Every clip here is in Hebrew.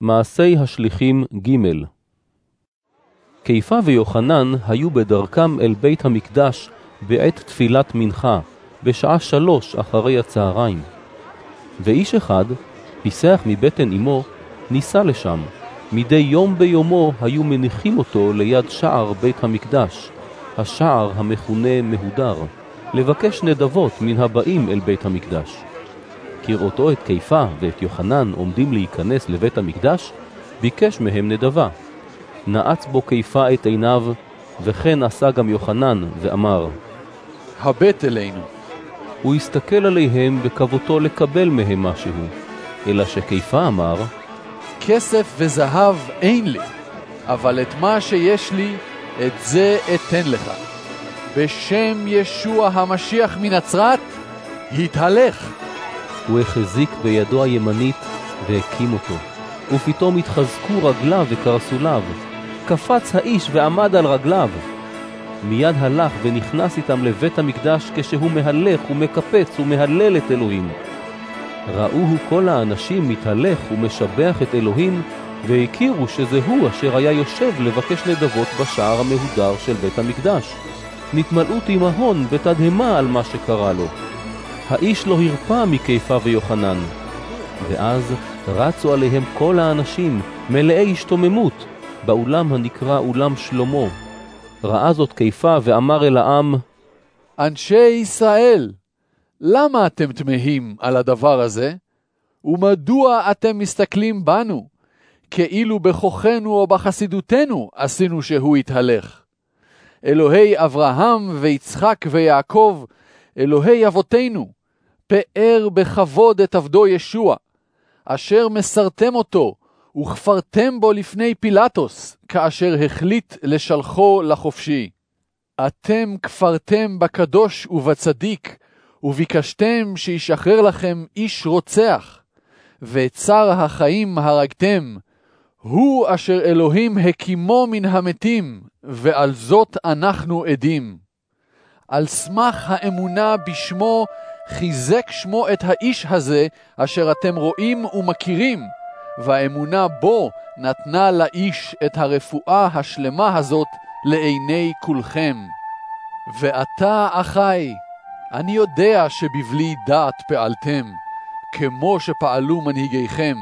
מעשי השליחים ג' קיפה ויוחנן היו בדרכם אל בית המקדש בעת תפילת מנחה, בשעה שלוש אחרי הצהריים. ואיש אחד, פיסח מבטן אמו, ניסה לשם. מדי יום ביומו היו מניחים אותו ליד שער בית המקדש, השער המכונה מהודר, לבקש נדבות מן הבאים אל בית המקדש. כראותו את קיפה ואת יוחנן עומדים להיכנס לבית המקדש, ביקש מהם נדבה. נעץ בו קיפה את עיניו, וכן עשה גם יוחנן, ואמר, הבט אלינו. הוא הסתכל עליהם בכבותו לקבל מהם משהו, אלא שקיפה אמר, כסף וזהב אין לי, אבל את מה שיש לי, את זה אתן לך. בשם ישוע המשיח מנצרת, התהלך. הוא החזיק בידו הימנית והקים אותו. ופתאום התחזקו רגליו וקרסוליו. קפץ האיש ועמד על רגליו. מיד הלך ונכנס איתם לבית המקדש כשהוא מהלך ומקפץ ומהלל את אלוהים. ראוהו כל האנשים מתהלך ומשבח את אלוהים, והכירו שזה הוא אשר היה יושב לבקש נדבות בשער המהודר של בית המקדש. נתמלאו תימהון ותדהמה על מה שקרה לו. האיש לא הרפא מקיפה ויוחנן. ואז רצו עליהם כל האנשים, מלאי השתוממות, באולם הנקרא אולם שלמה. ראה זאת קיפה ואמר אל העם, אנשי ישראל, למה אתם תמהים על הדבר הזה? ומדוע אתם מסתכלים בנו, כאילו בכוחנו או בחסידותנו עשינו שהוא יתהלך? אלוהי אברהם ויצחק ויעקב, אלוהי אבותינו, פאר בכבוד את עבדו ישוע, אשר מסרתם אותו וכפרתם בו לפני פילטוס, כאשר החליט לשלחו לחופשי. אתם כפרתם בקדוש ובצדיק, וביקשתם שישחרר לכם איש רוצח, ואת שר החיים הרגתם, הוא אשר אלוהים הקימו מן המתים, ועל זאת אנחנו עדים. על סמך האמונה בשמו חיזק שמו את האיש הזה, אשר אתם רואים ומכירים, והאמונה בו נתנה לאיש את הרפואה השלמה הזאת לעיני כולכם. ועתה, אחי, אני יודע שבבלי דעת פעלתם, כמו שפעלו מנהיגיכם.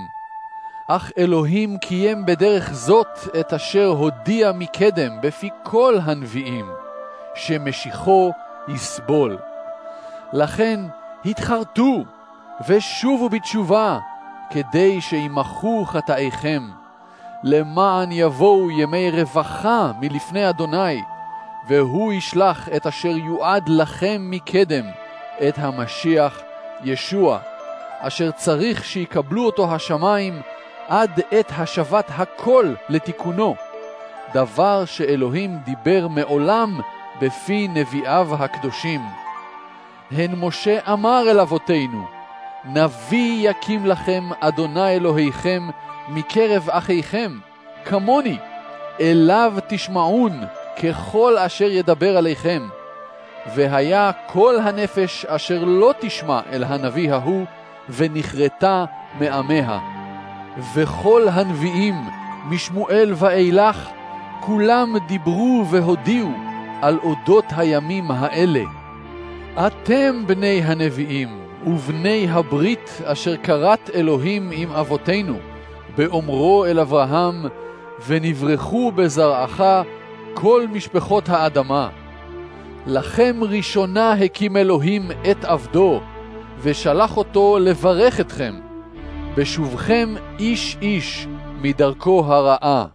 אך אלוהים קיים בדרך זאת את אשר הודיע מקדם בפי כל הנביאים, שמשיחו יסבול. לכן התחרטו ושובו בתשובה, כדי שימחו חטאיכם, למען יבואו ימי רווחה מלפני אדוני, והוא ישלח את אשר יועד לכם מקדם, את המשיח ישוע, אשר צריך שיקבלו אותו השמיים עד עת השבת הכל לתיקונו, דבר שאלוהים דיבר מעולם בפי נביאיו הקדושים. הן משה אמר אל אבותינו, נביא יקים לכם אדוני אלוהיכם מקרב אחיכם, כמוני, אליו תשמעון ככל אשר ידבר עליכם. והיה כל הנפש אשר לא תשמע אל הנביא ההוא, ונכרתה מעמיה. וכל הנביאים, משמואל ואילך, כולם דיברו והודיעו על אודות הימים האלה. אתם בני הנביאים ובני הברית אשר כרת אלוהים עם אבותינו, באומרו אל אברהם, ונברחו בזרעך כל משפחות האדמה. לכם ראשונה הקים אלוהים את עבדו, ושלח אותו לברך אתכם, בשובכם איש איש מדרכו הרעה.